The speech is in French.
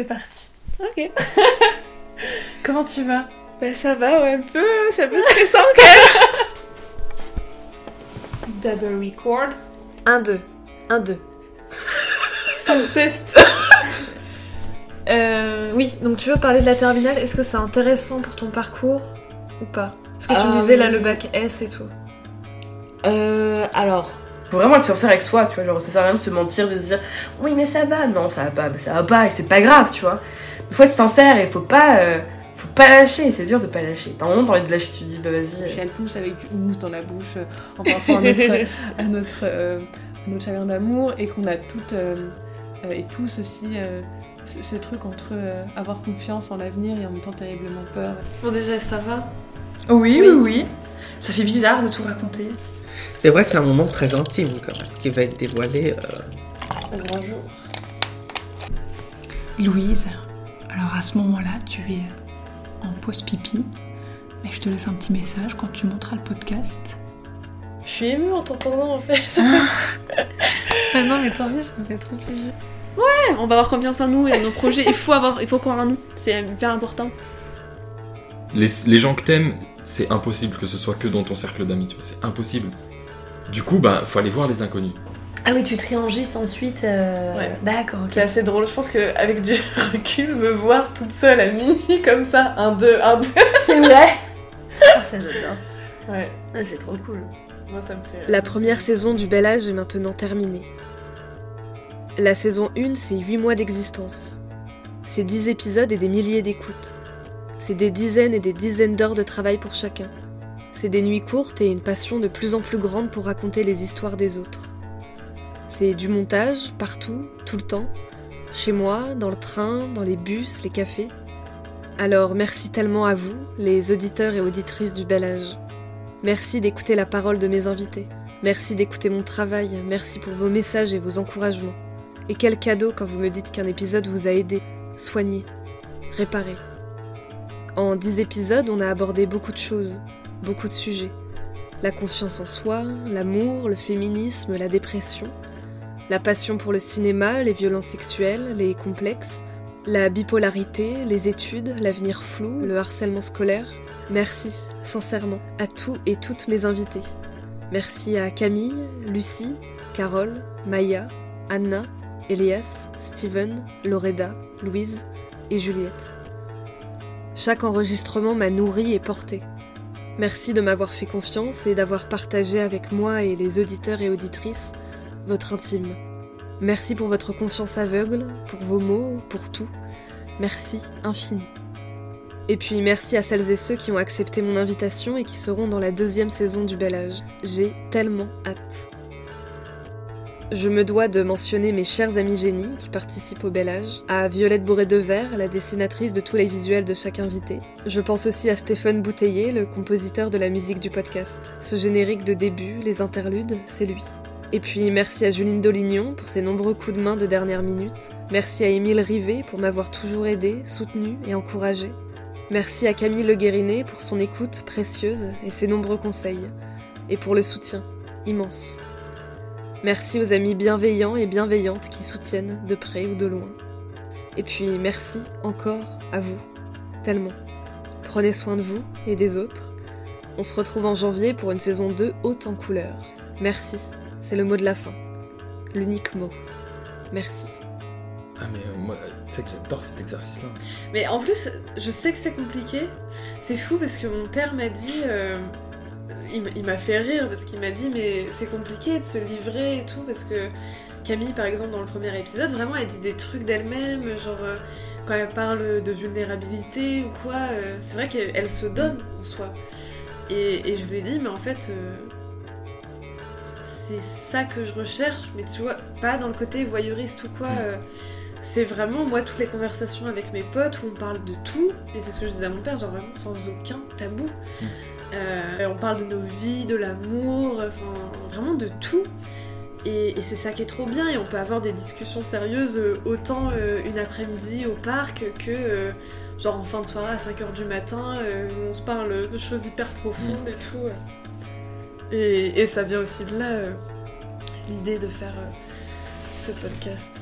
c'est parti. Ok. Comment tu vas? Bah ça va, ouais, un peu, c'est un peu stressant quand même. Double record? 1, 2, 1, 2. Son test. Euh, oui, donc tu veux parler de la terminale, est-ce que c'est intéressant pour ton parcours ou pas? Parce que tu me Euh, disais là le bac S et tout. Euh, alors, faut vraiment être sincère avec soi, tu vois. Genre, ça sert à rien de se mentir, de se dire oui, mais ça va. Non, ça va pas, mais ça va pas, et c'est pas grave, tu vois. Il faut être sincère et faut pas, euh, faut pas lâcher. C'est dur de pas lâcher. T'as un moment, t'as envie de lâcher, tu te dis bah vas-y. J'ai le pouce avec du mousse dans la bouche euh, en pensant à notre, à notre, euh, à notre chagrin d'amour et qu'on a toutes euh, euh, et tous aussi euh, ce, ce truc entre euh, avoir confiance en l'avenir et en même temps terriblement peur. Bon déjà ça va Oui, Oui. oui, oui. Ça fait bizarre de tout raconter. C'est vrai que c'est un moment très intime quand même, qui va être dévoilé. euh, au grand jour. Louise, alors à ce moment-là, tu es en pause pipi. Mais je te laisse un petit message quand tu monteras le podcast. Je suis émue en t'entendant en fait. Ah non mais tant mieux, ça me fait trop plaisir. On va avoir confiance en nous et en nos projets. Il faut avoir, il faut croire en nous. C'est hyper important. Les, les gens que t'aimes, c'est impossible que ce soit que dans ton cercle d'amis, tu vois, c'est impossible. Du coup, bah, faut aller voir les inconnus. Ah oui, tu triangistes ensuite. euh, Ouais. D'accord, ok. C'est assez drôle. Je pense qu'avec du recul, me voir toute seule à comme ça, un, deux, un, deux. C'est vrai. Ah, ça j'adore. Ouais, Ah, c'est trop cool. moi ça me fait. La première saison du Bel Âge est maintenant terminée. La saison 1, c'est 8 mois d'existence. C'est 10 épisodes et des milliers d'écoutes. C'est des dizaines et des dizaines d'heures de travail pour chacun. C'est des nuits courtes et une passion de plus en plus grande pour raconter les histoires des autres. C'est du montage, partout, tout le temps, chez moi, dans le train, dans les bus, les cafés. Alors merci tellement à vous, les auditeurs et auditrices du Bel Âge. Merci d'écouter la parole de mes invités. Merci d'écouter mon travail. Merci pour vos messages et vos encouragements. Et quel cadeau quand vous me dites qu'un épisode vous a aidé, soigné, réparé. En dix épisodes, on a abordé beaucoup de choses, beaucoup de sujets. La confiance en soi, l'amour, le féminisme, la dépression, la passion pour le cinéma, les violences sexuelles, les complexes, la bipolarité, les études, l'avenir flou, le harcèlement scolaire. Merci, sincèrement, à tous et toutes mes invités. Merci à Camille, Lucie, Carole, Maya, Anna, Elias, Steven, Loreda, Louise et Juliette. Chaque enregistrement m'a nourri et porté. Merci de m'avoir fait confiance et d'avoir partagé avec moi et les auditeurs et auditrices votre intime. Merci pour votre confiance aveugle, pour vos mots, pour tout. Merci infini. Et puis merci à celles et ceux qui ont accepté mon invitation et qui seront dans la deuxième saison du Bel Âge. J'ai tellement hâte. Je me dois de mentionner mes chers amis génies qui participent au Bel Âge, à Violette Bourré de Verre, la dessinatrice de tous les visuels de chaque invité. Je pense aussi à Stéphane Bouteiller, le compositeur de la musique du podcast. Ce générique de début, les interludes, c'est lui. Et puis merci à Juline Dolignon pour ses nombreux coups de main de dernière minute. Merci à Émile Rivet pour m'avoir toujours aidé, soutenu et encouragé. Merci à Camille Le Guérinet pour son écoute précieuse et ses nombreux conseils. Et pour le soutien, immense. Merci aux amis bienveillants et bienveillantes qui soutiennent de près ou de loin. Et puis merci encore à vous, tellement. Prenez soin de vous et des autres. On se retrouve en janvier pour une saison 2 haute en couleurs. Merci, c'est le mot de la fin. L'unique mot. Merci. Ah, mais euh, moi, tu sais que j'adore cet exercice-là. Mais en plus, je sais que c'est compliqué. C'est fou parce que mon père m'a dit. euh, il m'a fait rire parce qu'il m'a dit, mais c'est compliqué de se livrer et tout. Parce que Camille, par exemple, dans le premier épisode, vraiment, elle dit des trucs d'elle-même. Genre, euh, quand elle parle de vulnérabilité ou quoi, euh, c'est vrai qu'elle elle se donne en soi. Et, et je lui ai dit, mais en fait. euh, c'est ça que je recherche, mais tu vois, pas dans le côté voyeuriste ou quoi. euh, c'est vraiment, moi, toutes les conversations avec mes potes où on parle de tout, et c'est ce que je disais à mon père, genre vraiment sans aucun tabou. Mm. Euh, on parle de nos vies, de l'amour, enfin, vraiment de tout. Et, c'est ça qui est trop bien, et on peut avoir des discussions sérieuses euh, autant euh, une après-midi au parc que genre en fin de soirée à 5h du matin où on se parle de choses hyper profondes et tout. Et, ça vient aussi de là, l'idée de faire ce podcast.